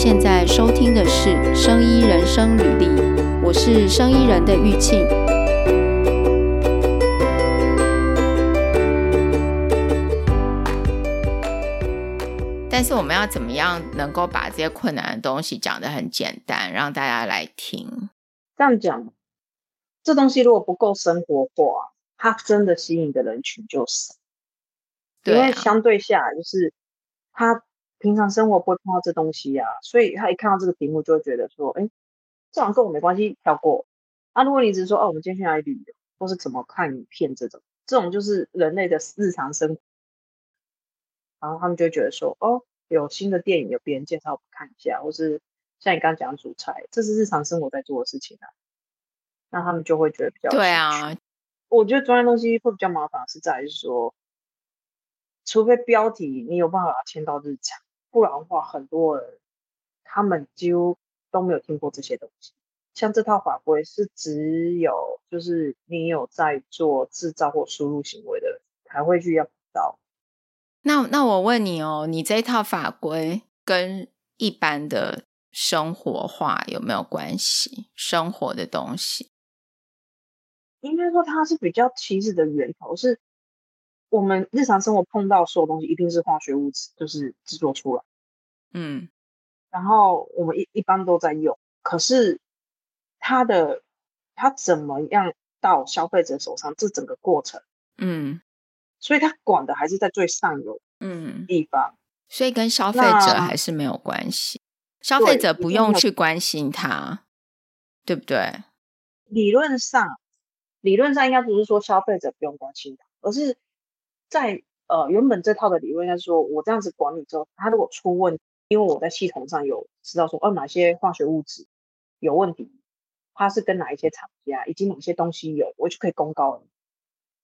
现在收听的是《生医人生履历》，我是生医人的玉庆。但是我们要怎么样能够把这些困难的东西讲得很简单，让大家来听？这样讲，这东西如果不够生活化，它真的吸引的人群就少。对啊，因为相对下，就是他平常生活不会碰到这东西啊，所以他一看到这个题目，就会觉得说：“哎，这好像跟我没关系，跳过。”啊，如果你只是说：“哦，我们今天去哪里旅游，或是怎么看影片这种，这种就是人类的日常生活。”然后他们就会觉得说：“哦，有新的电影，有别人介绍，我们看一下。”或是像你刚刚讲主菜，这是日常生活在做的事情啊。那他们就会觉得比较对啊。我觉得专业东西会比较麻烦，是在于说。除非标题你有办法签到日常，不然的话，很多人他们几乎都没有听过这些东西。像这套法规是只有就是你有在做制造或输入行为的人才会去要到。那那我问你哦，你这套法规跟一般的生活化有没有关系？生活的东西，应该说它是比较起始的源头是。我们日常生活碰到所有东西，一定是化学物质，就是制作出来。嗯，然后我们一一般都在用，可是它的它怎么样到消费者手上，这整个过程，嗯，所以它管的还是在最上游，嗯，地方，所以跟消费者还是没有关系，消费者不用去关心它，对不对？理论上，理论上应该不是说消费者不用关心它，而是。在呃，原本这套的理论应该是说，我这样子管理之后，它如果出问题，因为我在系统上有知道说，哦，哪些化学物质有问题，它是跟哪一些厂家，以及哪些东西有，我就可以公告了。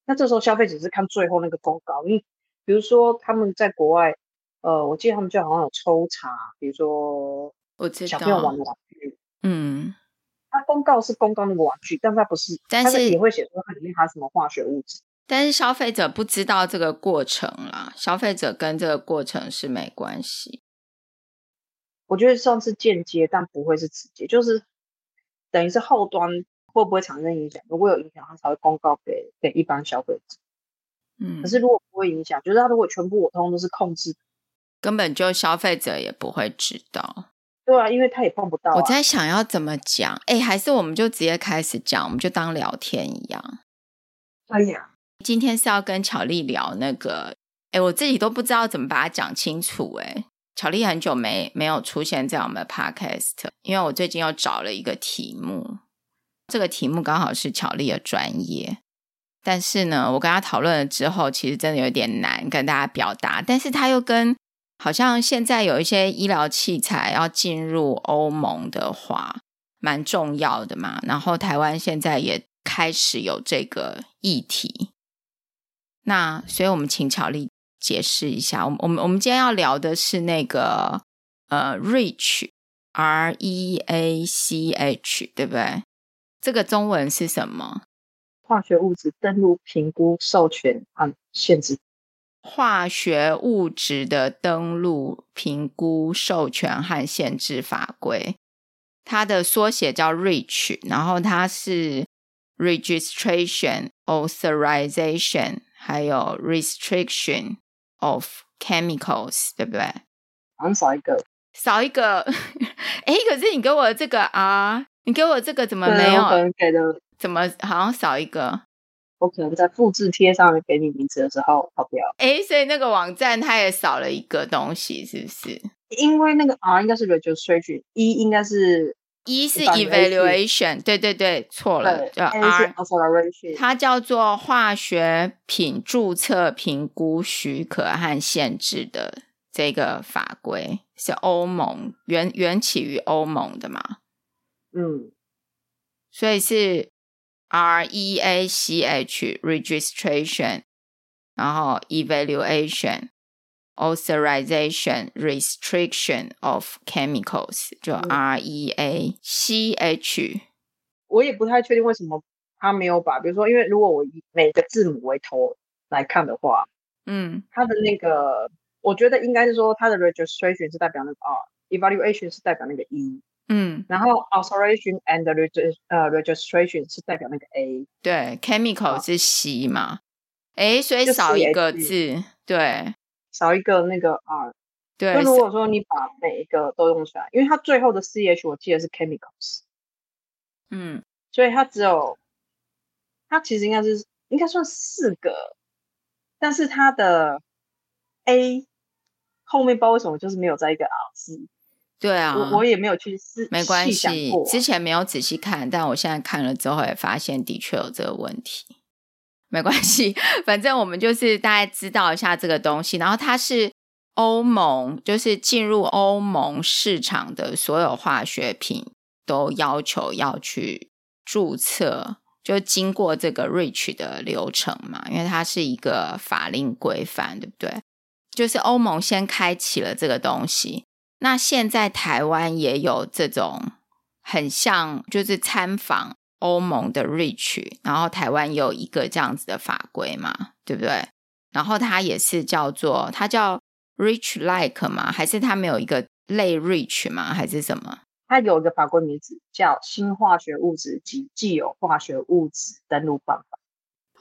那这时候消费者是看最后那个公告，因为比如说他们在国外，呃，我记得他们就好像有抽查，比如说我小朋友玩的玩具，嗯，他公告是公告那个玩具，但他不是，但是也会写说它里面含什么化学物质。但是消费者不知道这个过程啦，消费者跟这个过程是没关系。我觉得算是间接，但不会是直接，就是等于是后端会不会产生影响？如果有影响，他才会公告给给一般消费者。嗯，可是如果不会影响，就是他如果全部我通通都是控制，根本就消费者也不会知道。对啊，因为他也碰不到啊。我在想要怎么讲，哎，还是我们就直接开始讲，我们就当聊天一样。哎呀。今天是要跟巧丽聊那个，哎，我自己都不知道怎么把它讲清楚。哎，巧丽很久没没有出现在我们的 podcast，因为我最近又找了一个题目，这个题目刚好是巧丽的专业，但是呢，我跟他讨论了之后，其实真的有点难跟大家表达，但是他又跟好像现在有一些医疗器材要进入欧盟的话，蛮重要的嘛，然后台湾现在也开始有这个议题。那所以，我们请巧丽解释一下。我们我们我们今天要聊的是那个呃，REACH，R E A C H，对不对？这个中文是什么？化学物质登录、评估、授权和限制。化学物质的登录、评估、授权和限制法规，它的缩写叫 REACH，然后它是 Registration Authorization。还有 restriction of chemicals，对不对？好像少一个，少一个。哎，可是你给我这个啊，你给我这个怎么没有？可能给的怎么好像少一个？我可能在复制贴上面给你名字的时候跑掉。哎，所以那个网站它也少了一个东西，是不是？因为那个 R 应该是 registration，E 应该是。一是 evaluation，对对对，错了，叫 R，它叫做化学品注册、评估、许可和限制的这个法规，是欧盟源源起于欧盟的嘛？嗯，所以是 R E A C H registration，然后 evaluation。Authorization Restriction of Chemicals，就 R E A C H。我也不太确定为什么他没有把，比如说，因为如果我以每个字母为头来看的话，嗯，它的那个，我觉得应该是说它的 registration 是代表那个 R，evaluation 是代表那个 E，嗯，然后 authorization and regist 呃 registration 是代表那个 A，对，chemical 是 C 嘛，哎、啊，所以少一个字，对，少一个那个 R，对。那如果说你把每一个都用出来，因为它最后的 CH 我记得是 chemicals，嗯，所以它只有，它其实应该是应该算四个，但是它的 A。后面不知道为什么就是没有在一个 R 字，对啊，我我也没有去试，没关系，啊、之前没有仔细看，但我现在看了之后也发现的确有这个问题。没关系，反正我们就是大概知道一下这个东西，然后它是欧盟，就是进入欧盟市场的所有化学品都要求要去注册，就经过这个 REACH 的流程嘛，因为它是一个法令规范，对不对？就是欧盟先开启了这个东西，那现在台湾也有这种很像，就是参访欧盟的 REACH，然后台湾有一个这样子的法规嘛，对不对？然后它也是叫做它叫 REACH Like 吗？还是它没有一个类 REACH 吗？还是什么？它有一个法规名字叫《新化学物质及既有化学物质登录办法》。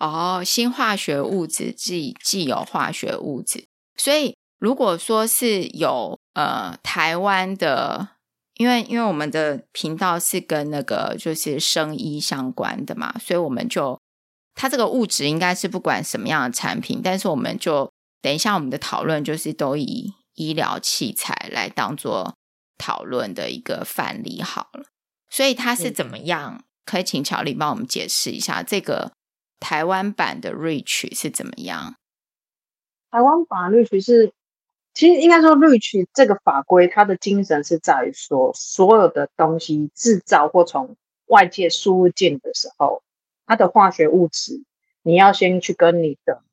哦，新化学物质及既有化学物质。所以，如果说是有呃台湾的，因为因为我们的频道是跟那个就是生医相关的嘛，所以我们就它这个物质应该是不管什么样的产品，但是我们就等一下我们的讨论就是都以医疗器材来当做讨论的一个范例好了。所以它是怎么样？嗯、可以请乔丽帮我们解释一下这个台湾版的 REACH 是怎么样？台湾法律其实，其实应该说，REACH 这个法规，它的精神是在于说，所有的东西制造或从外界输入进的时候，它的化学物质，你要先去跟你的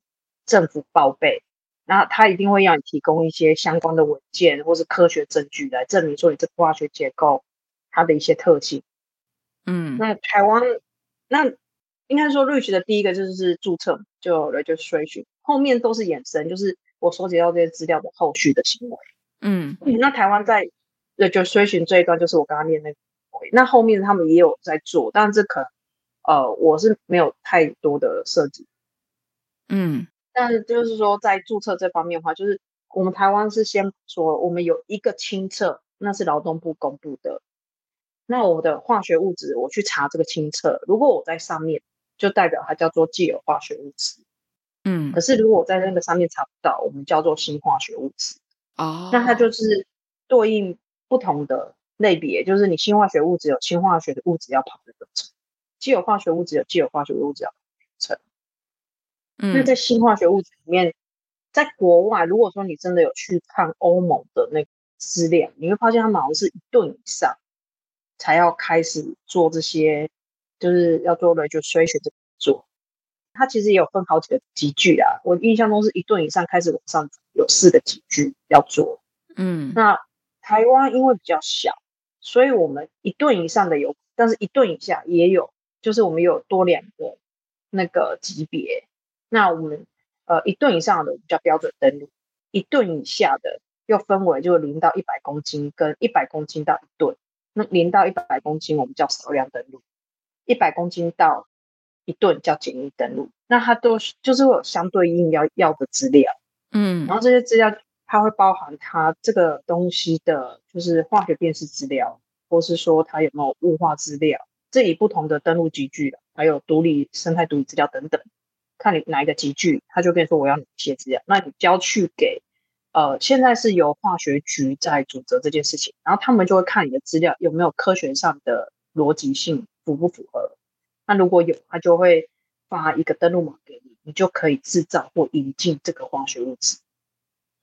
政府报备，那他一定会要你提供一些相关的文件或是科学证据来证明说你这个化学结构它的一些特性。嗯，那台湾，那应该说，REACH 的第一个就是注册，就 registration。后面都是衍生，就是我收集到这些资料的后续的行为。嗯，那台湾在 registration 这一段，就是我刚刚念那个，那后面他们也有在做，但是这可能呃，我是没有太多的设计。嗯，但是就是说，在注册这方面的话，就是我们台湾是先说，我们有一个清册，那是劳动部公布的。那我的化学物质，我去查这个清册，如果我在上面，就代表它叫做既有化学物质。嗯，可是如果我在那个上面查不到，我们叫做新化学物质哦，那它就是对应不同的类别，就是你新化学物质有新化学的物质要跑的流程，既有化学物质有既有化学物质要跑的流程。嗯，那在新化学物质里面，在国外，如果说你真的有去看欧盟的那个资料，你会发现他们好像是一顿以上才要开始做这些，就是要做的就筛选这个做。它其实也有分好几个级距啊，我印象中是一顿以上开始往上有四个级距要做。嗯，那台湾因为比较小，所以我们一顿以上的有，但是一顿以下也有，就是我们有多两个那个级别。那我们呃一顿以上的我们叫标准登录，一顿以下的又分为就零到一百公斤跟一百公斤到一吨。那零到一百公斤我们叫少量登录，一百公斤到一顿叫简易登录，那它都是就是会有相对应要要的资料，嗯，然后这些资料它会包含它这个东西的，就是化学辨识资料，或是说它有没有雾化资料，这里不同的登录集聚，还有独立生态独立资料等等，看你哪一个集聚，他就跟你说我要哪些资料，那你交去给呃，现在是由化学局在主责这件事情，然后他们就会看你的资料有没有科学上的逻辑性符不符合。那如果有，他就会发一个登录码给你，你就可以制造或引进这个化学物质。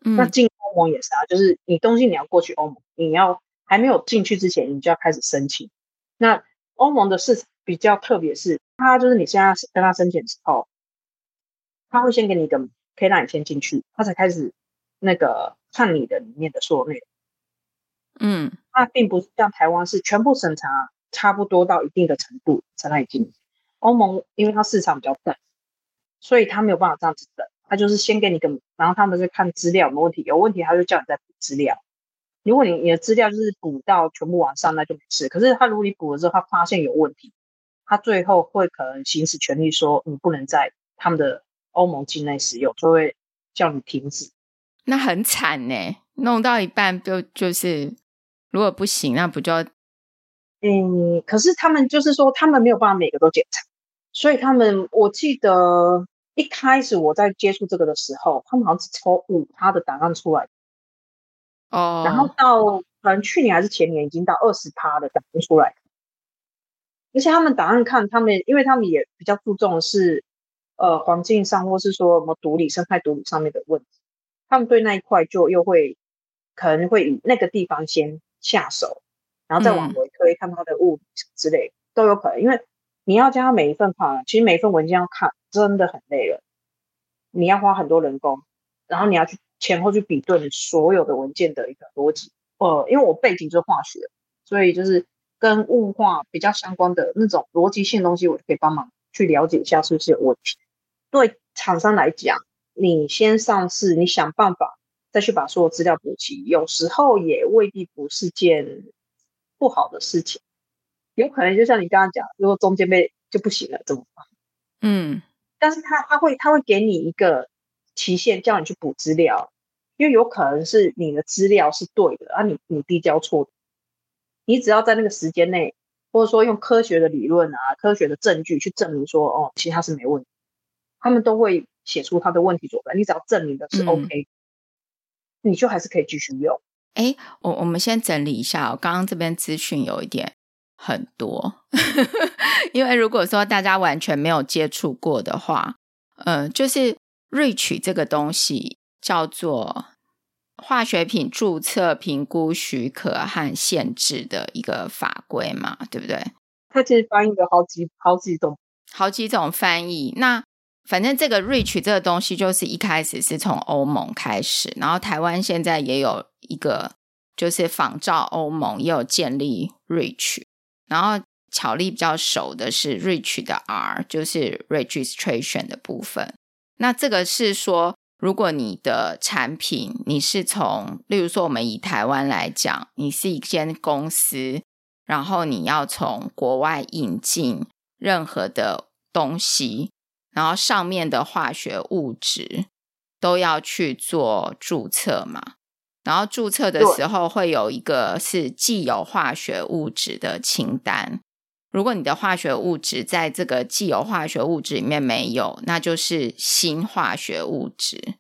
嗯，那进欧盟也是啊，就是你东西你要过去欧盟，你要还没有进去之前，你就要开始申请。那欧盟的市场比较特别，是它就是你现在跟他申请之后，他会先给你一个，可以让你先进去，他才开始那个看你的里面的所有内容。嗯，他并不是像台湾是全部审查。差不多到一定的程度才来进。欧盟因为它市场比较大，所以他没有办法这样子等，他就是先给你个，然后他们是看资料有没问题，有问题他就叫你再补资料。如果你你的资料就是补到全部完善，那就没事。可是他如果你补了之后，他发现有问题，他最后会可能行使权利说你不能在他们的欧盟境内使用，就会叫你停止。那很惨呢，弄到一半就就是如果不行，那不就？嗯，可是他们就是说，他们没有办法每个都检查，所以他们我记得一开始我在接触这个的时候，他们好像只抽五他的档案出来。哦，然后到可能去年还是前年，已经到二十趴的档案出来，而且他们档案看他们，因为他们也比较注重的是呃环境上或是说什么毒理生态毒理上面的问题，他们对那一块就又会可能会以那个地方先下手，然后再往回推，看它的物理之类、嗯、都有可能，因为你要将每一份看，其实每一份文件要看真的很累了，你要花很多人工，然后你要去。前后去比对你所有的文件的一个逻辑，呃，因为我背景就是化学，所以就是跟物化比较相关的那种逻辑性的东西，我就可以帮忙去了解一下是不是有问题。对厂商来讲，你先上市，你想办法再去把所有资料补齐，有时候也未必不是件不好的事情。有可能就像你刚刚讲，如果中间被就不行了，怎么办？嗯，但是他他会他会给你一个。期限叫你去补资料，因为有可能是你的资料是对的，啊你，你你递交错的，你只要在那个时间内，或者说用科学的理论啊、科学的证据去证明说，哦，其实它是没问题，他们都会写出他的问题所在。你只要证明的是 OK，嗯，你就还是可以继续用。哎，我我们先整理一下，哦，刚刚这边资讯有一点很多，因为如果说大家完全没有接触过的话，嗯，呃，就是。REACH 这个东西叫做化学品注册、评估、许可和限制的一个法规嘛，对不对？它其实翻译了好几好几种，好几种翻译。那反正这个 REACH 这个东西，就是一开始是从欧盟开始，然后台湾现在也有一个，就是仿照欧盟也有建立 REACH。然后巧立比较熟的是 REACH 的 R，就是 Registration 的部分。那这个是说，如果你的产品你是从，例如说我们以台湾来讲，你是一间公司，然后你要从国外引进任何的东西，然后上面的化学物质都要去做注册嘛，然后注册的时候会有一个是既有化学物质的清单。如果你的化学物质在这个既有化学物质里面没有，那就是新化学物质。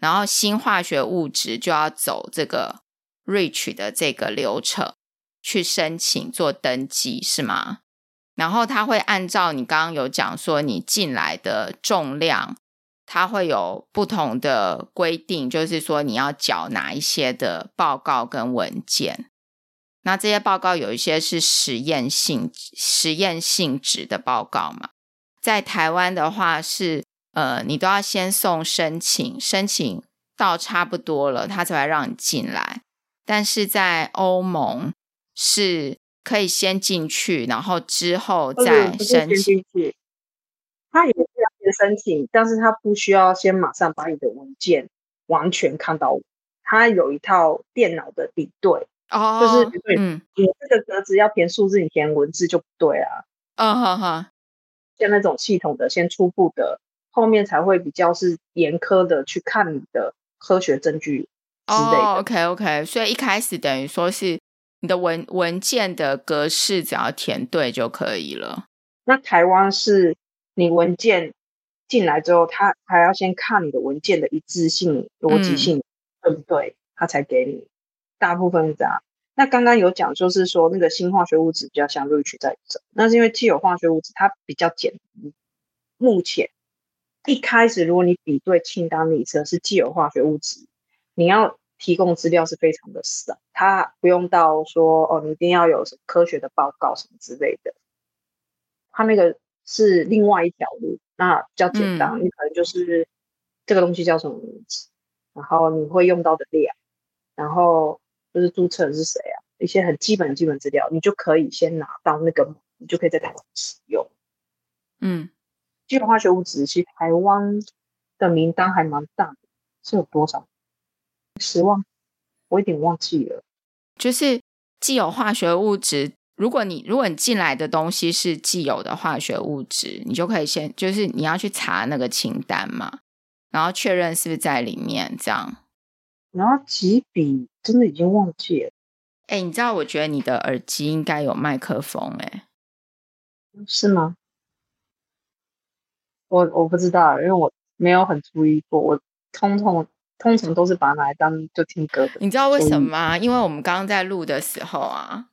然后新化学物质就要走这个 REACH 的这个流程去申请做登记，是吗？然后它会按照你刚刚有讲说你进来的重量，它会有不同的规定，就是说你要缴哪一些的报告跟文件。那这些报告有一些是实验性、实验性质的报告嘛？在台湾的话是，呃，你都要先送申请，申请到差不多了，他才会让你进来。但是在欧盟是可以先进去，然后之后再申请。他也是要先申请，但是他不需要先马上把你的文件完全看到，他有一套电脑的比对。哦，就是对，嗯，你这个格子要填数字，你填文字就不对啊。嗯哼哼，像那种系统的，先初步的，后面才会比较是严苛的去看你的科学证据之类的。哦，OK OK，所以一开始等于说是你的文文件的格式只要填对就可以了。那台湾是你文件进来之后，他还要先看你的文件的一致性、逻辑性对不对，他才给你。大部分是这样。那刚刚有讲，就是说那个新化学物质比较像 REACH 在走，那是因为既有化学物质它比较简单。目前一开始，如果你比对清单里测是既有化学物质，你要提供资料是非常的少，他不用到说哦，你一定要有什么科学的报告什么之类的。他那个是另外一条路，那比较简单，你可能就是这个东西叫什么名字，然后你会用到的量，然后。就是注册的是谁啊？一些很基本的基本资料，你就可以先拿到那个，你就可以在台湾使用。嗯，基本化学物质，其实台湾的名单还蛮大的，是有多少？十万？我有点忘记了。就是既有化学物质。如果你如果你进来的东西是既有的化学物质，你就可以先就是你要去查那个清单嘛，然后确认是不是在里面这样。然后几笔真的已经忘记了。哎，你知道？我觉得你的耳机应该有麦克风，哎，是吗？我我不知道，因为我没有很注意过。我通通通常都是把它拿来当就听歌的。你知道为什么吗？因为我们刚刚在录的时候啊。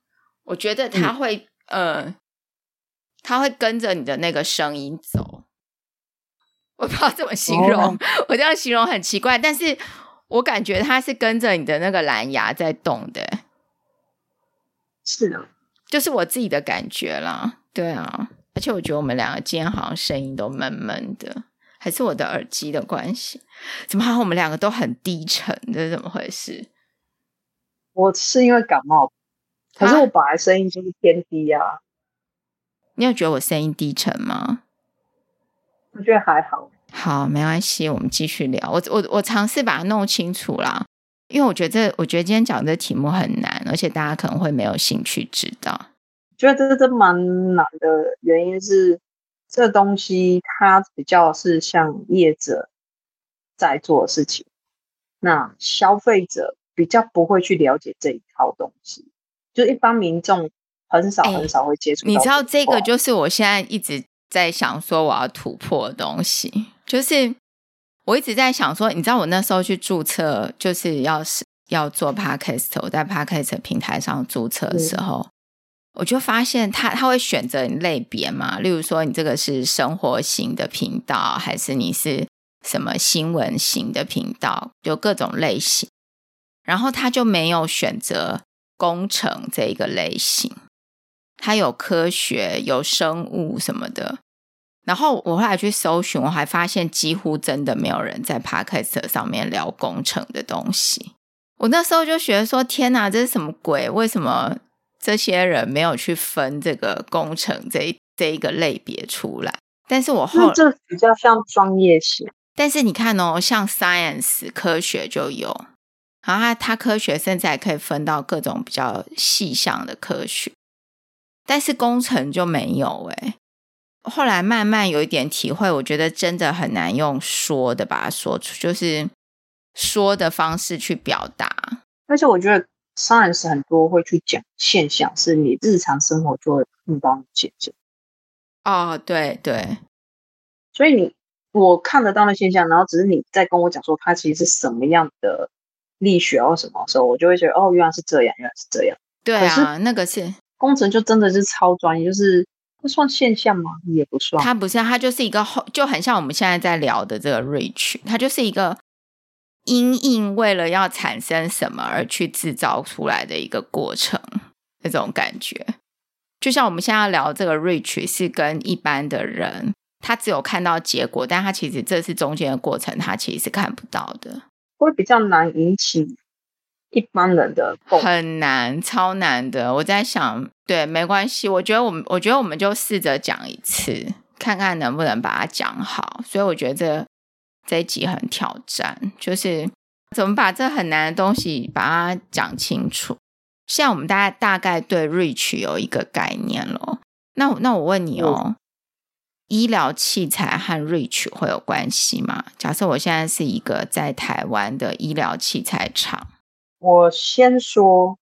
我觉得它会，嗯、呃，它会跟着你的那个声音走。我不知道怎么形容，哦、我这样形容很奇怪，但是我感觉它是跟着你的那个蓝牙在动的。是的，就是我自己的感觉啦。对啊，而且我觉得我们两个今天好像声音都闷闷的，还是我的耳机的关系？怎么好像我们两个都很低沉？这是怎么回事？我是因为感冒。可是我本来声音就是偏低啊，你有觉得我声音低沉吗？我觉得还好。好，没关系，我们继续聊。我我我尝试把它弄清楚啦，因为我觉得，我觉得今天讲的题目很难，而且大家可能会没有兴趣知道。觉得这这蛮难的原因是，这东西它比较是像业者在做的事情，那消费者比较不会去了解这一套东西。就一般民众很少很少会接触、欸。你知道这个就是我现在一直在想说我要突破的东西，就是我一直在想说，你知道我那时候去注册，就是要是要做 Podcast，我在 Podcast 平台上注册的时候，嗯、我就发现他他会选择你类别嘛，例如说你这个是生活型的频道，还是你是什么新闻型的频道，有各种类型，然后他就没有选择。工程这一个类型，它有科学、有生物什么的。然后我后来去搜寻，我还发现几乎真的没有人在 Podcast 上面聊工程的东西。我那时候就觉得说：“天哪，这是什么鬼？为什么这些人没有去分这个工程这一这一个类别出来？”但是我后来这比较像专业性。但是你看哦，像 Science 科学就有。然后它，它科学甚至还可以分到各种比较细项的科学，但是工程就没有哎。后来慢慢有一点体会，我觉得真的很难用说的把它说出，就是说的方式去表达。而且我觉得 science 很多会去讲现象，是你日常生活就会碰到现象。哦，对对，所以你我看得到的现象，然后只是你在跟我讲说它其实是什么样的。力学或什么时候，我就会觉得哦，原来是这样，原来是这样。对啊，那个是工程，就真的是超专业，就是不算现象吗？也不算。它不是，它就是一个后，就很像我们现在在聊的这个 Rich，它就是一个因应为了要产生什么而去制造出来的一个过程，那种感觉。就像我们现在要聊这个 Rich，是跟一般的人，他只有看到结果，但他其实这是中间的过程，他其实是看不到的。会比较难引起一般人的很难，超难的。我在想，对，没关系。我觉得我们，我觉得我们就试着讲一次，看看能不能把它讲好。所以我觉得这这一集很挑战，就是怎么把这很难的东西把它讲清楚。现在我们大概大概对 Rich 有一个概念了。那那我问你哦。医疗器材和 reach 会有关系吗？假设我现在是一个在台湾的医疗器材厂，我先说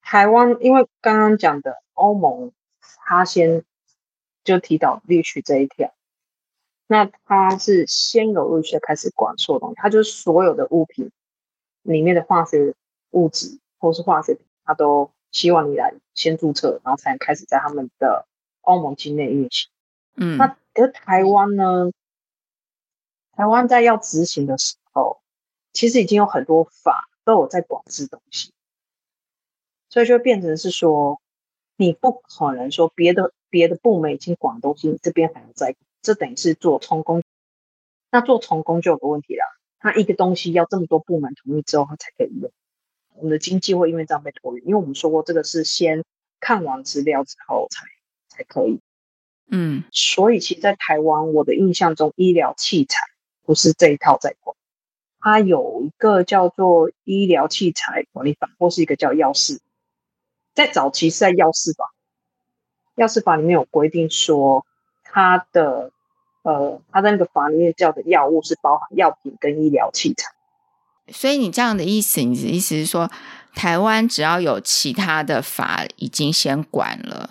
台湾，因为刚刚讲的欧盟，他先就提到 reach 这一条，那他是先有 Rich 开始管所有东西，他就是所有的物品里面的化学物质或是化学品，他都希望你来先注册，然后才能开始在他们的欧盟境内运行。嗯，那而台湾呢？台湾在要执行的时候，其实已经有很多法都有在管制东西，所以就变成是说，你不可能说别的别的部门已经管东西，你这边还要再，这等于是做充公。那做充公就有个问题了，它一个东西要这么多部门同意之后，它才可以用。我们的经济会因为这样被拖延，因为我们说过这个是先看完资料之后才才可以。嗯，所以其实，在台湾，我的印象中，医疗器材不是这一套在管，它有一个叫做医疗器材管理法，或是一个叫药事在早期是在药事法，药事法里面有规定说，它的呃，它在那个法里面叫的药物是包含药品跟医疗器材。所以你这样的意思，你的意思是说，台湾只要有其他的法已经先管了，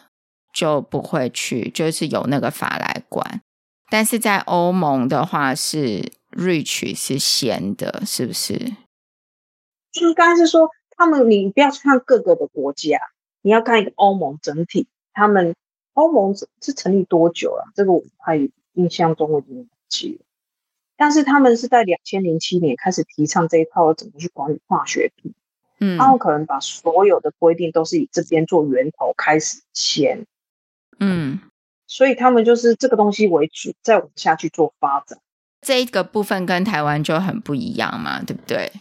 就不会去，就是由那个法来管。但是在欧盟的话是 REACH 是先的，是不是？就是刚才是说，他们你不要去看各个的国家，你要看一个欧盟整体。他们欧盟是成立多久了？这个我还印象中我已经忘记了。但是他们是在两千零七年开始提倡这一套，怎么去管理化学品。嗯，他们可能把所有的规定都是以这边做源头开始先。嗯。所以他们就是这个东西为主，再往下去做发展。这一个部分跟台湾就很不一样嘛，对不对？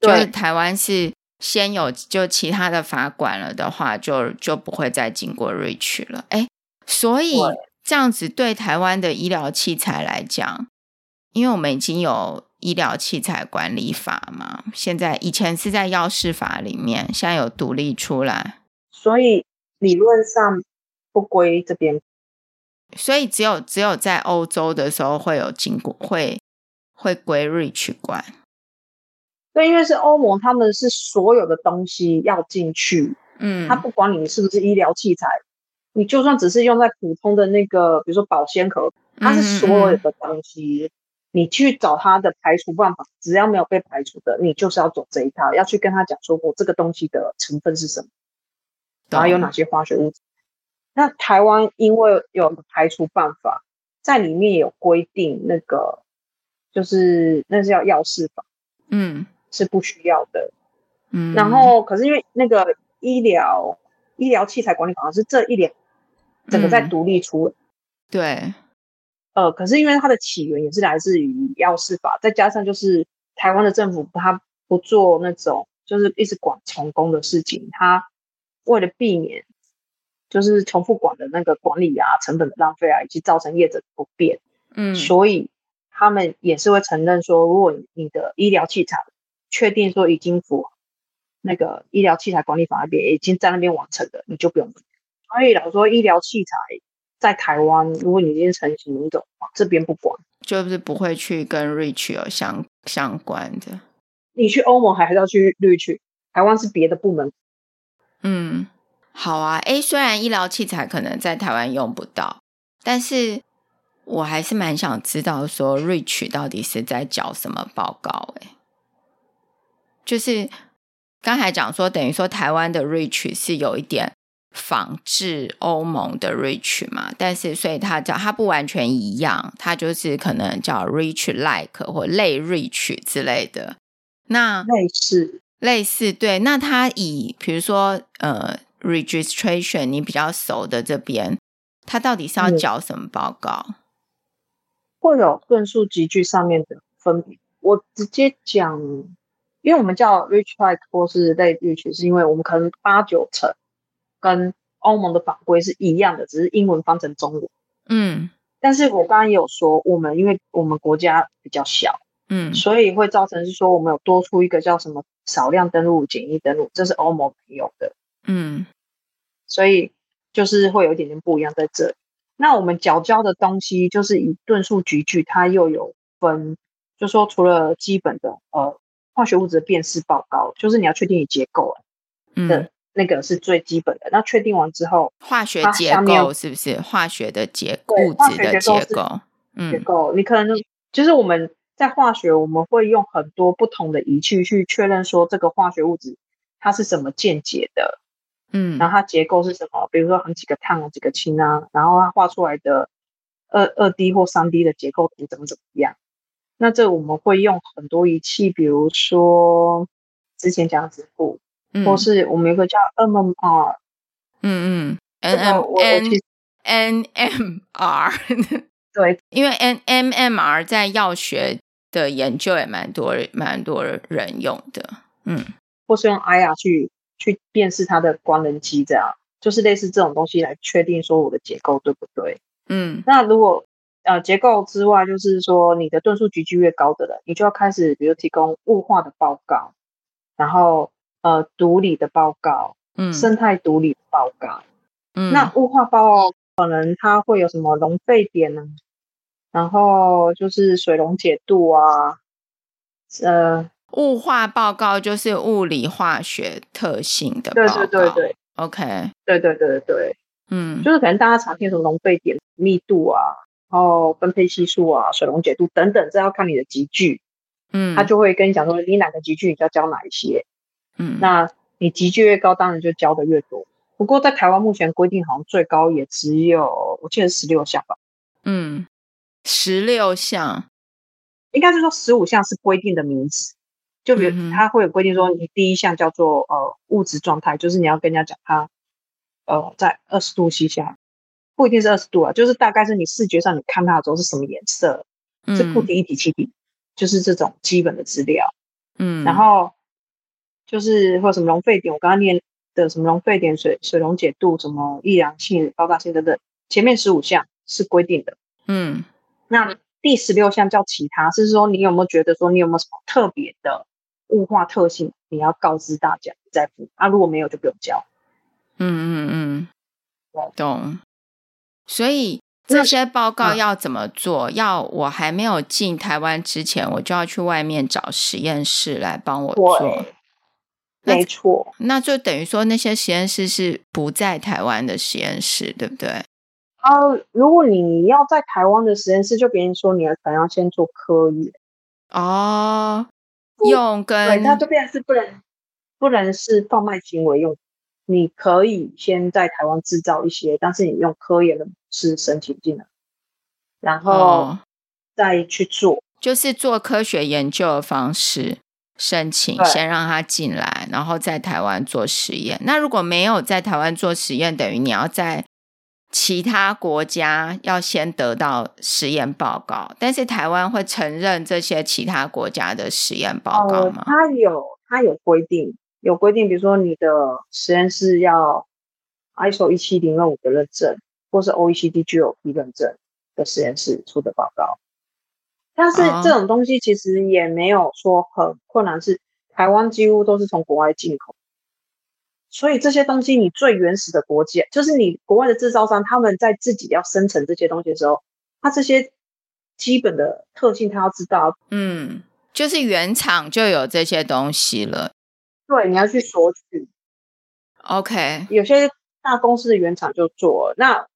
对，就是台湾是先有就其他的法管了的话，就就不会再经过 REACH 了。哎，所以这样子对台湾的医疗器材来讲，因为我们已经有医疗器材管理法嘛，现在以前是在药事法里面，现在有独立出来，所以理论上不归这边。所以只有只有在欧洲的时候会有经过会会归 REACH 管，对，因为是欧盟，他们是所有的东西要进去，嗯，他不管你是不是医疗器材，你就算只是用在普通的那个，比如说保鲜盒，它是所有的东西，嗯嗯，你去找它的排除办法，只要没有被排除的，你就是要走这一套，要去跟他讲说我这个东西的成分是什么，然后有哪些化学物质。那台湾因为有排除办法，在里面有规定，那个就是那是要药事法，嗯，是不需要的，嗯。然后可是因为那个医疗医疗器材管理法是这一点整个在独立出来，嗯，对，呃，可是因为它的起源也是来自于药事法，再加上就是台湾的政府它不做那种就是一直管成功的事情，它为了避免。就是重复管的那个管理啊，成本的浪费啊，以及造成业者不便，嗯，所以他们也是会承认说，如果你的医疗器材确定说已经符合那个医疗器材管理法那边已经在那边完成的，你就不用。所以老实说，医疗器材在台湾，如果你已经成型的话，这边不管，就是不会去跟 REACH 有相相关的。你去欧盟还是要去 REACH，台湾是别的部门，嗯。好啊，诶，虽然医疗器材可能在台湾用不到，但是我还是蛮想知道说，REACH 到底是在缴什么报告？诶，就是刚才讲说，等于说台湾的 REACH 是有一点仿制欧盟的 REACH 嘛，但是所以它叫它不完全一样，它就是可能叫 REACH like 或类 REACH 之类的。那类似类似对，那它以比如说呃。registration，你比较熟的这边，它到底是要缴什么报告？会有论述集聚上面的分别。我直接讲，因为我们叫 REACH-like 或是类 REACH，是因为我们可能八九成跟欧盟的法规是一样的，只是英文翻成中文。嗯，但是我刚刚也有说，我们因为我们国家比较小，嗯，所以会造成是说我们有多出一个叫什么少量登录、简易登录，这是欧盟没有的。嗯。所以就是会有一点点不一样在这里。那我们缴交的东西就是以论述集聚，它又有分，就说除了基本的呃化学物质的辨识报告，就是你要确定你结构的、嗯、那个是最基本的。那确定完之后，化学结构是不是化学的结构？物质的结构？嗯，结构你可能就就是我们在化学，我们会用很多不同的仪器去确认说这个化学物质它是什么键结的。嗯，然后它结构是什么？比如说，含几个碳啊，几个氢啊，然后它画出来的二二 D 或三 D 的结构图怎么怎么样？那这我们会用很多仪器，比如说之前讲的指布，嗯、或是我们有个叫 MMR，嗯嗯，N M N N M R，对，因为 N M M R 在药学的研究也蛮多蛮多人用的，嗯，或是用 IR 去。去辨识它的光能基，这样就是类似这种东西来确定说我的结构对不对？嗯，那如果呃结构之外，就是说你的论述集聚越高的人，你就要开始比如提供物化的报告，然后呃毒理的报告，嗯，生态毒理报告。嗯，那雾化报告可能它会有什么熔沸点呢？然后就是水溶解度啊，呃，雾化报告就是物理化学特性的报告。对对对对，OK，对对对对，嗯，就是可能大家常听什么熔沸点、密度啊，然后分配系数啊、水溶解度等等，这要看你的集聚。嗯，他就会跟你讲说，你哪个集聚你就要教哪一些。嗯，那你级距越高，当然就交的越多。不过在台湾目前规定好像最高也只有，我记得十六项吧。嗯。十六项，应该是说十五项是规定的名词，就比如它会有规定说，你第一项叫做呃物质状态，就是你要跟人家讲它呃在二十度 C 下，不一定是二十度啊，就是大概是你视觉上你看它的时候是什么颜色，是固体、液体、气体，就是这种基本的资料。嗯，然后就是或什么溶沸点，我刚刚念的什么溶沸点、水水溶解度、什么易燃性、爆炸性等等，前面十五项是规定的。嗯。那第十六项叫其他，是说你有没有觉得说你有没有什么特别的雾化特性，你要告知大家再付啊？如果没有就不用交。嗯嗯嗯，懂。所以这些报告要怎么做？要我还没有进台湾之前，我就要去外面找实验室来帮我做。没错，那就等于说那些实验室是不在台湾的实验室，对不对？呃，如果你要在台湾的实验室，就别人说你可能要先做科研哦，用跟对，它这边是不能不能是贩卖行为用，你可以先在台湾制造一些，但是你用科研的模式申请进来，然后再去做，哦，就是做科学研究的方式申请，先让他进来，然后在台湾做实验。那如果没有在台湾做实验，等于你要在。其他国家要先得到实验报告，但是台湾会承认这些其他国家的实验报告吗？它、呃、有，它有规定，有规定，比如说你的实验室要 ISO 一七零二五的认证，或是 OECD GOP 认证的实验室出的报告。但是这种东西其实也没有说很困难，是台湾几乎都是从国外进口。所以这些东西，你最原始的国家，就是你国外的制造商，他们在自己要生成这些东西的时候，他这些基本的特性，他要知道。嗯，就是原厂就有这些东西了。对，你要去索取。OK，有些大公司的原厂就做了，那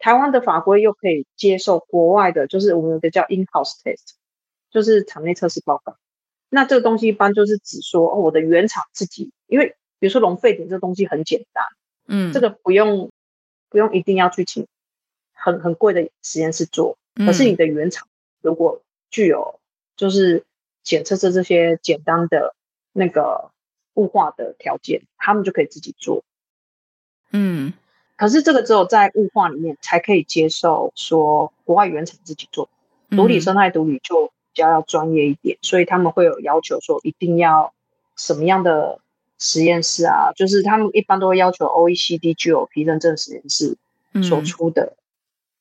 台湾的法规又可以接受国外的，就是我们的叫 in-house test，就是厂内测试报告。那这个东西一般就是指说，哦，我的原厂自己，因为。比如说熔沸点这个东西很简单，嗯，这个不用不用一定要去请很很贵的实验室做，嗯，可是你的原厂如果具有就是检测这这些简单的那个雾化的条件，他们就可以自己做，嗯，可是这个只有在物化里面才可以接受说国外原厂自己做，独立生态独立就比较要专业一点，所以他们会有要求说一定要什么样的。实验室啊，就是他们一般都会要求 OECD GOP 认证实验室所出的。嗯、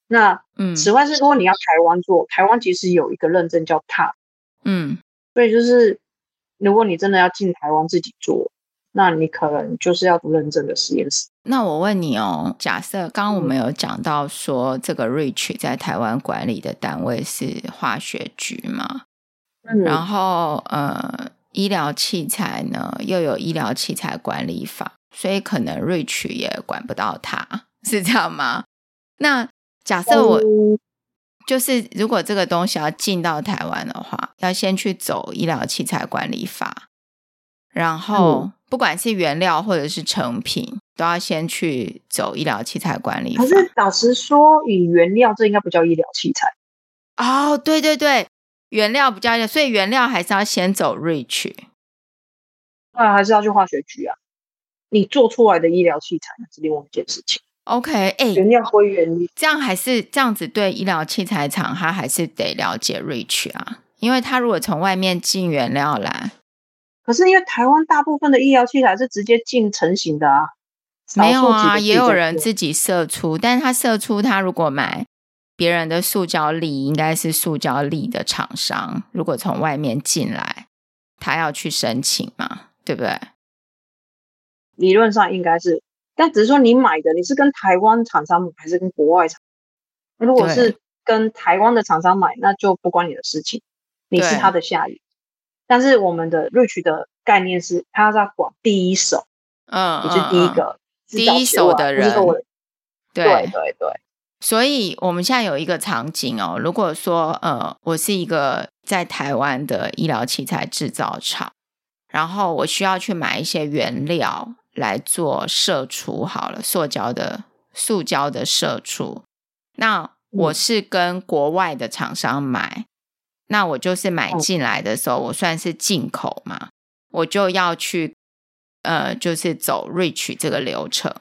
那，嗯，此外是如果你要台湾做，台湾其实有一个认证叫 TAP，嗯，所以就是如果你真的要进台湾自己做，那你可能就是要读认证的实验室。那我问你哦，假设刚刚我们有讲到说，这个 REACH 在台湾管理的单位是化学局嘛？嗯，然后呃。医疗器材呢，又有医疗器材管理法，所以可能 REACH 也管不到它，是这样吗？那假设我就是，如果这个东西要进到台湾的话，要先去走医疗器材管理法，然后不管是原料或者是成品，都要先去走医疗器材管理。可是老实说，以原料这应该不叫医疗器材。哦，对对对。原料不叫，所以原料还是要先走 REACH，啊，还是要去化学局啊。你做出来的医疗器材是另外一件事情。OK，哎、欸，原料归原料，这样还是这样子对医疗器材厂，他还是得了解 REACH 啊，因为他如果从外面进原料来，可是因为台湾大部分的医疗器材是直接进成型的啊，没有啊，也有人自己射出，但是他射出他如果买。别人的塑胶粒应该是塑胶粒的厂商，如果从外面进来，他要去申请嘛，对不对？理论上应该是，但只是说你买的你是跟台湾厂商买还是跟国外厂？如果是跟台湾的厂商买，那就不关你的事情，你是他的下游。但是我们的 Reach 的概念是，他在广第一手，嗯，你是第一个第一手的人，对对对对。所以我们现在有一个场景哦，如果说呃，我是一个在台湾的医疗器材制造厂，然后我需要去买一些原料来做射出，好了，塑胶的塑胶的射出，那我是跟国外的厂商买。那我就是买进来的时候，我算是进口嘛，我就要去，呃，就是走 Reach 这个流程。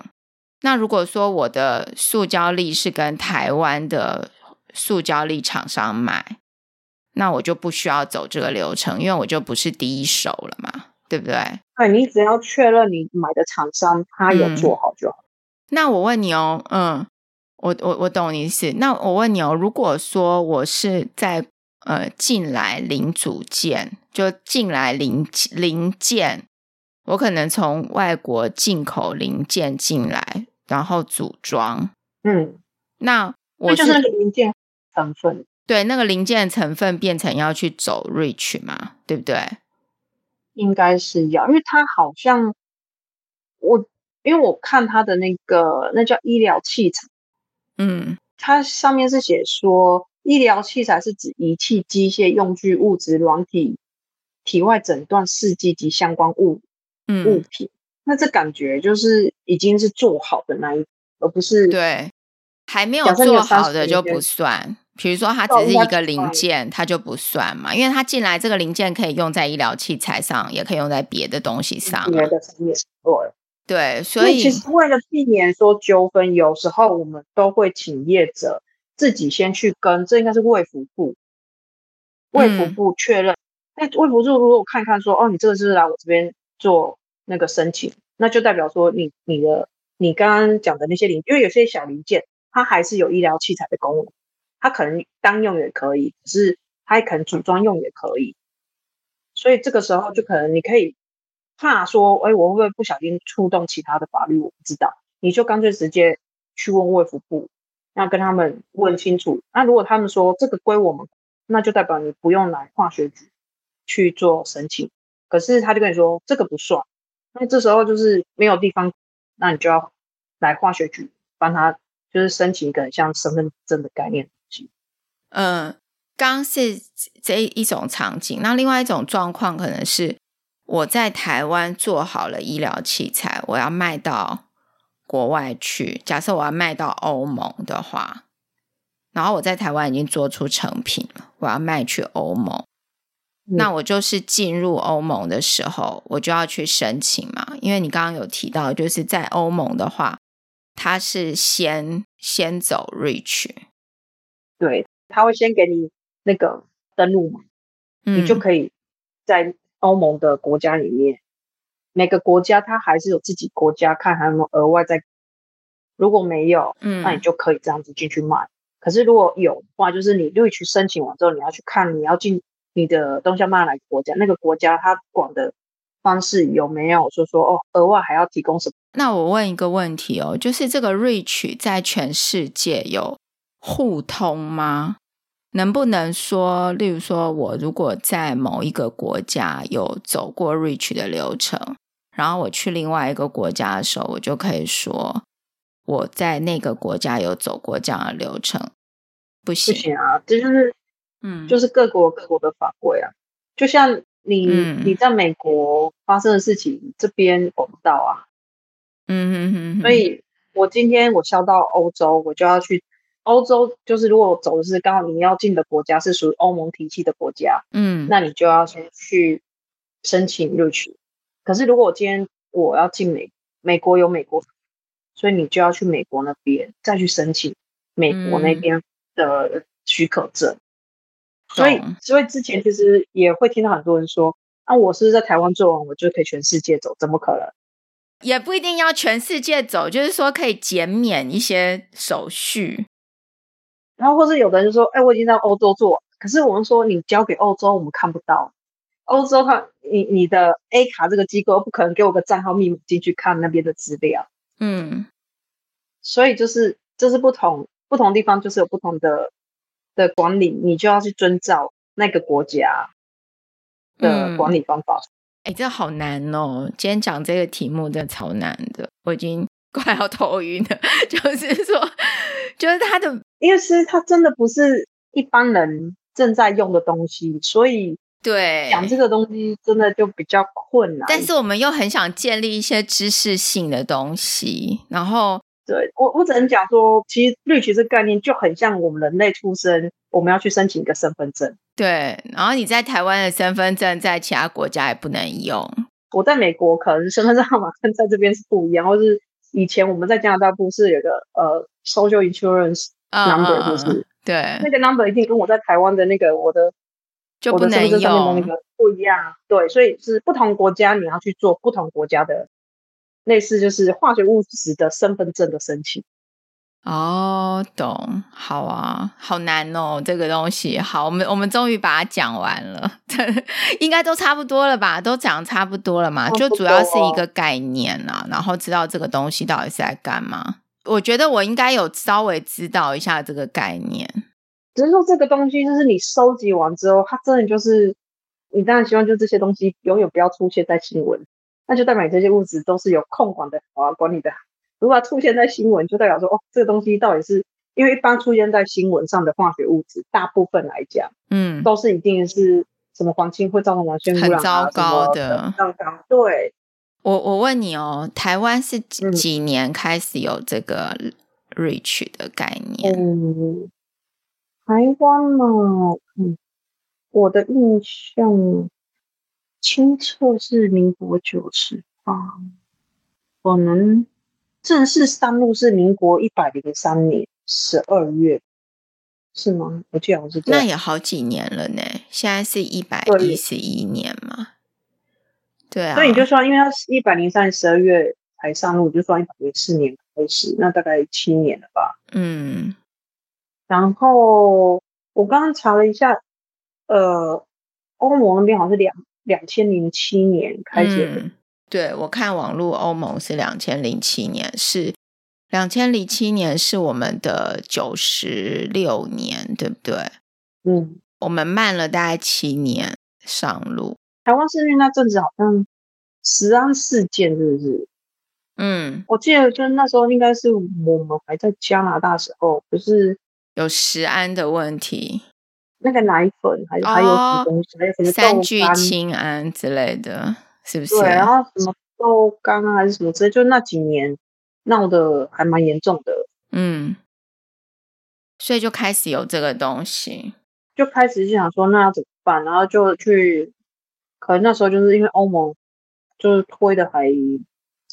那如果说我的塑胶粒是跟台湾的塑胶粒厂商买，那我就不需要走这个流程，因为我就不是第一手了嘛，对不对？对，你只要确认你买的厂商他有做好就好。嗯。那我问你哦，嗯，我我我懂你意思。那我问你哦，如果说我是在呃，进来零组件，就进来零零件，我可能从外国进口零件进来，然后组装。嗯，那我是就是零件成分，对，那个零件成分变成要去走 Reach 嘛，对不对？应该是要，因为它好像我，因为我看它的那个那叫医疗器材，嗯，它上面是写说。医疗器材是指仪器、机械、用具、物质、软体、体外诊断试剂及相关物物品。嗯、那这感觉就是已经是做好的那一，而不是对还没有做好的就不算。比如说，它只是一个零件，它就不算嘛，因为它进来这个零件可以用在医疗器材上，也可以用在别的东西上。别的方面对对，所以其实为了避免说纠纷，有时候我们都会请业者。自己先去跟，这应该是卫福部，卫福部确认。那卫福部如果看看说，哦，你这个是来我这边做那个申请，那就代表说你你的你刚刚讲的那些零，因为有些小零件它还是有医疗器材的功能，它可能单用也可以，可是它也可能组装用也可以。所以这个时候就可能你可以怕说，哎，我会不会不小心触动其他的法律？我不知道，你就干脆直接去问卫福部。要跟他们问清楚。那如果他们说这个归我们，那就代表你不用来化学局去做申请。可是他就跟你说这个不算，那这时候就是没有地方，那你就要来化学局帮他，就是申请一个像身份证的概念。嗯，刚是这一种场景，那另外一种状况可能是我在台湾做好了医疗器材，我要卖到。国外去，假设我要卖到欧盟的话，然后我在台湾已经做出成品了，我要卖去欧盟，嗯、那我就是进入欧盟的时候，我就要去申请嘛。因为你刚刚有提到，就是在欧盟的话，它是先先走 Reach，对，他会先给你那个登录嘛，嗯、你就可以在欧盟的国家里面。每个国家它还是有自己国家看还有没有额外在，如果没有，嗯，那你就可以这样子进去卖。嗯、可是如果有的话，就是你 Reach 申请完之后，你要去看你要进你的东西要卖哪个国家，那个国家它管的方式有没有说说哦，额外还要提供什么？那我问一个问题哦，就是这个 Reach 在全世界有互通吗？能不能说，例如说我如果在某一个国家有走过 Reach 的流程？然后我去另外一个国家的时候，我就可以说我在那个国家有走过这样的流程，不行，不行啊！这就是，嗯，就是各国各国的法规啊。就像你、嗯、你在美国发生的事情，这边我不到啊。嗯哼哼哼。所以我今天我销到欧洲，我就要去欧洲。就是如果我走的是刚好你要进的国家是属于欧盟体系的国家，嗯，那你就要先去申请录取。可是，如果我今天我要进美，美国有美国，所以你就要去美国那边再去申请美国那边的许可证。嗯、所以，所以之前其实也会听到很多人说：“啊，我是，是在台湾做完，我就可以全世界走？怎么可能？也不一定要全世界走，就是说可以减免一些手续。然后，或是有的人就说：‘哎，我已经在欧洲做，可是我们说你交给欧洲，我们看不到。’欧洲他你你的 A 卡这个机构不可能给我个账号密码进去看那边的资料。嗯，所以就是就是不同不同地方就是有不同的的管理，你就要去遵照那个国家的管理方法。哎、嗯，这好难哦！今天讲这个题目真的超难的，我已经快要头晕了。就是说，就是他的，因为是他真的不是一般人正在用的东西，所以对讲这个东西真的就比较困难。但是我们又很想建立一些知识性的东西，然后。对我，我只能讲说，其实绿旗这个概念就很像我们人类出生，我们要去申请一个身份证。对，然后你在台湾的身份证，在其他国家也不能用。我在美国可能身份证号码跟在这边是不一样，或是以前我们在加拿大不是有个呃 social insurance number，就、嗯、是对那个 number 一定跟我在台湾的那个我的就不能用，我的身份证上面的那个不一样。对，所以是不同国家你要去做不同国家的。类似就是化学物质的身份证的申请哦，懂，好啊，好难哦，这个东西。好，我们我们终于把它讲完了，应该都差不多了吧？都讲差不多了嘛？就主要是一个概念啊，然后知道这个东西到底是在干嘛。我觉得我应该有稍微知道一下这个概念，只是说这个东西就是你收集完之后，它真的就是你当然希望就这些东西永远不要出现在新闻。那就代表这些物质都是有控管的好啊，管理的好。如果它出现在新闻，就代表说哦，这个东西到底是因为一般出现在新闻上的化学物质，大部分来讲，嗯，都是一定是什么环境会造成完全污染、啊、很糟糕的。糟糕。对，我我问你哦，台湾是几几年开始有这个 REACH 的概念？嗯，台湾嘛，嗯，我的印象。清册是民国九十八，可能正式上路是民国一百零三年十二月，是吗？我记得我是这样。那也好几年了呢，现在是一百一十一年嘛。对啊，所以你就说，因为它是一百零三年十二月才上路，就算一百零四年开始，那大概七年了吧。嗯，然后我刚刚查了一下，呃，欧盟那边好像是两。两千零七年开始，嗯，对，我看网络欧盟是两千零七年，是两千零七年是我们的九十六年，对不对？嗯，我们慢了大概七年上路。台湾是因为那阵子好像食安事件，是不是？嗯，我记得就是那时候应该是我们还在加拿大时候，不是有食安的问题。那个奶粉还、哦、还有什么东西？还有什么三聚氰胺之类的，是不是？对，然后什么豆干啊，还是什么之类，就那几年闹得还蛮严重的。嗯，所以就开始有这个东西，就开始就想说那要怎么办，然后就去，可能那时候就是因为欧盟就是推的还，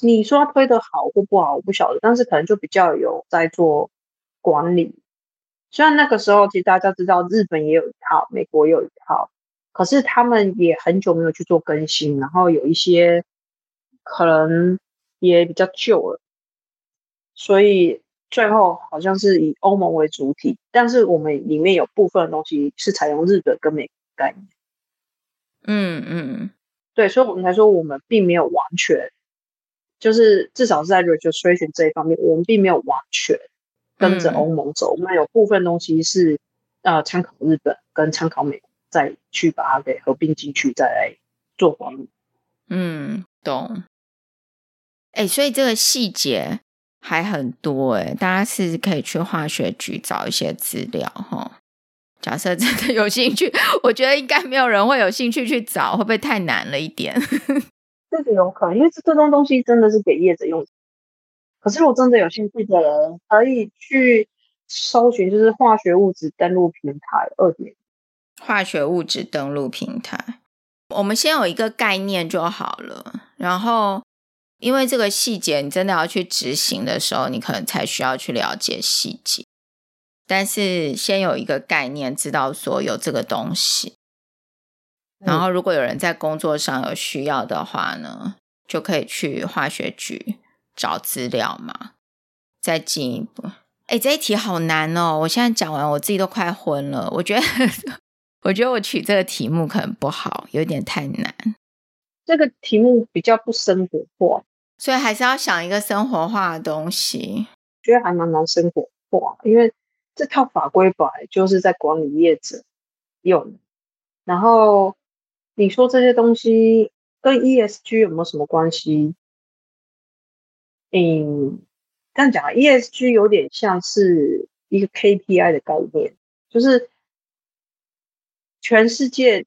你说他推的好或不好，我不晓得，但是可能就比较有在做管理。虽然那个时候，其实大家知道日本也有一套，美国也有一套，可是他们也很久没有去做更新，然后有一些可能也比较旧了，所以最后好像是以欧盟为主体，但是我们里面有部分的东西是采用日本跟美国概念。嗯嗯，对，所以我们才说我们并没有完全，就是至少是在 registration 这一方面，我们并没有完全。跟着欧盟走，我们、有部分东西是呃参考日本跟参考美国，再去把它给合并进去，再来做管理。嗯，懂。哎、欸，所以这个细节还很多哎、欸，大家是可以去化学局找一些资料哈。假设真的有兴趣，我觉得应该没有人会有兴趣去找，会不会太难了一点？这个有可能，因为这这种东西真的是给业者用。可是，如果真的有兴趣的人可以去搜寻，就是化学物质登录平台二点。化学物质登录平台，我们先有一个概念就好了。然后，因为这个细节，你真的要去执行的时候，你可能才需要去了解细节。但是，先有一个概念，知道说有这个东西。然后，如果有人在工作上有需要的话呢，就可以去化学局。找资料嘛，再进一步。哎，这一题好难哦！我现在讲完，我自己都快昏了。我觉得，我觉得我取这个题目可能不好，有点太难。这个题目比较不生活化，所以还是要想一个生活化的东西。觉得还蛮难生活化，因为这套法规本来就是在管理业者用。然后你说这些东西跟 ESG 有没有什么关系？嗯，这样讲，ESG 有点像是一个 KPI 的概念，就是全世界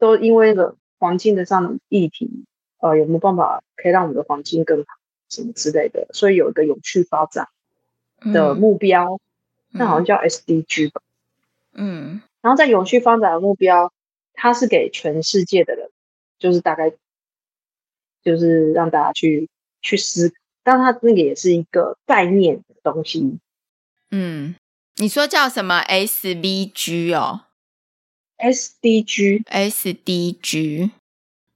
都因为那个环境的上的议题，呃，有没有办法可以让我们的环境更好，什么之类的，所以有一个永续发展的目标，那、嗯、好像叫 SDG 吧。嗯，然后在永续发展的目标，它是给全世界的人，就是大概就是让大家去去思考。但它那个也是一个概念的东西。嗯，你说叫什么 SVG 哦？SDG，SDG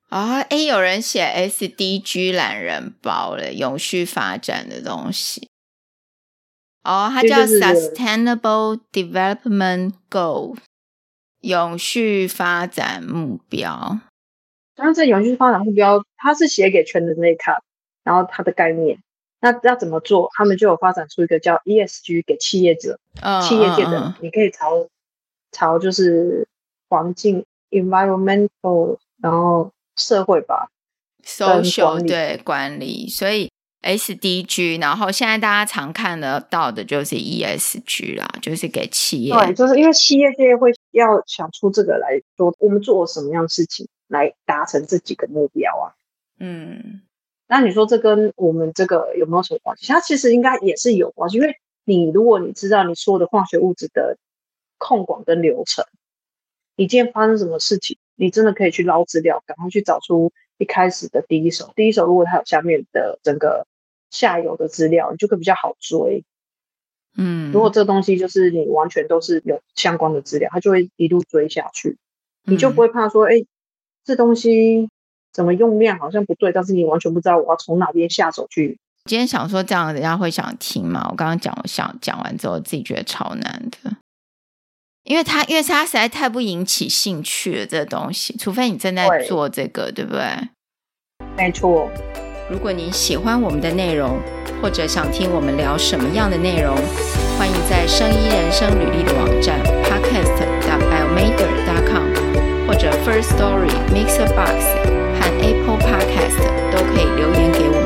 啊？哎、欸，有人写 SDG 懒人包了，永续发展的东西。哦，它叫 Sustainable Development Goal，永续发展目标。当然，这永续发展目标，它是写给全人类看。然后它的概念，那要怎么做？他们就有发展出一个叫 ESG 给企业者、uh, 企业界的，uh, uh. 你可以朝朝就是环境 environmental，然后社会吧，social 对管理，所以 SDG，然后现在大家常看得到的就是 ESG 啦，就是给企业，对，就是因为企业界会要想出这个来说，我们做什么样的事情来达成这几个目标啊？嗯。那你说这跟我们这个有没有什么关系？它其实应该也是有关系，因为你如果你知道你说的化学物质的控管跟流程，你今天发生什么事情，你真的可以去捞资料，赶快去找出一开始的第一手。第一手如果它有下面的整个下游的资料，你就可以比较好追。嗯，如果这个东西就是你完全都是有相关的资料，它就会一路追下去，你就不会怕说，哎、欸，这东西。怎么用量好像不对，但是你完全不知道我要从哪边下手去。今天想说这样，人家会想听吗？我刚刚讲，我想讲完之后自己觉得超难的，因为他因为他实在太不引起兴趣了，这个东西，除非你正在做这个，对，对不对？没错。如果你喜欢我们的内容，或者想听我们聊什么样的内容，欢迎在生医人生履历的网站 podcast.biomader.com 或者 First Story Mixer Box 和。Apple Podcast 都可以留言给我。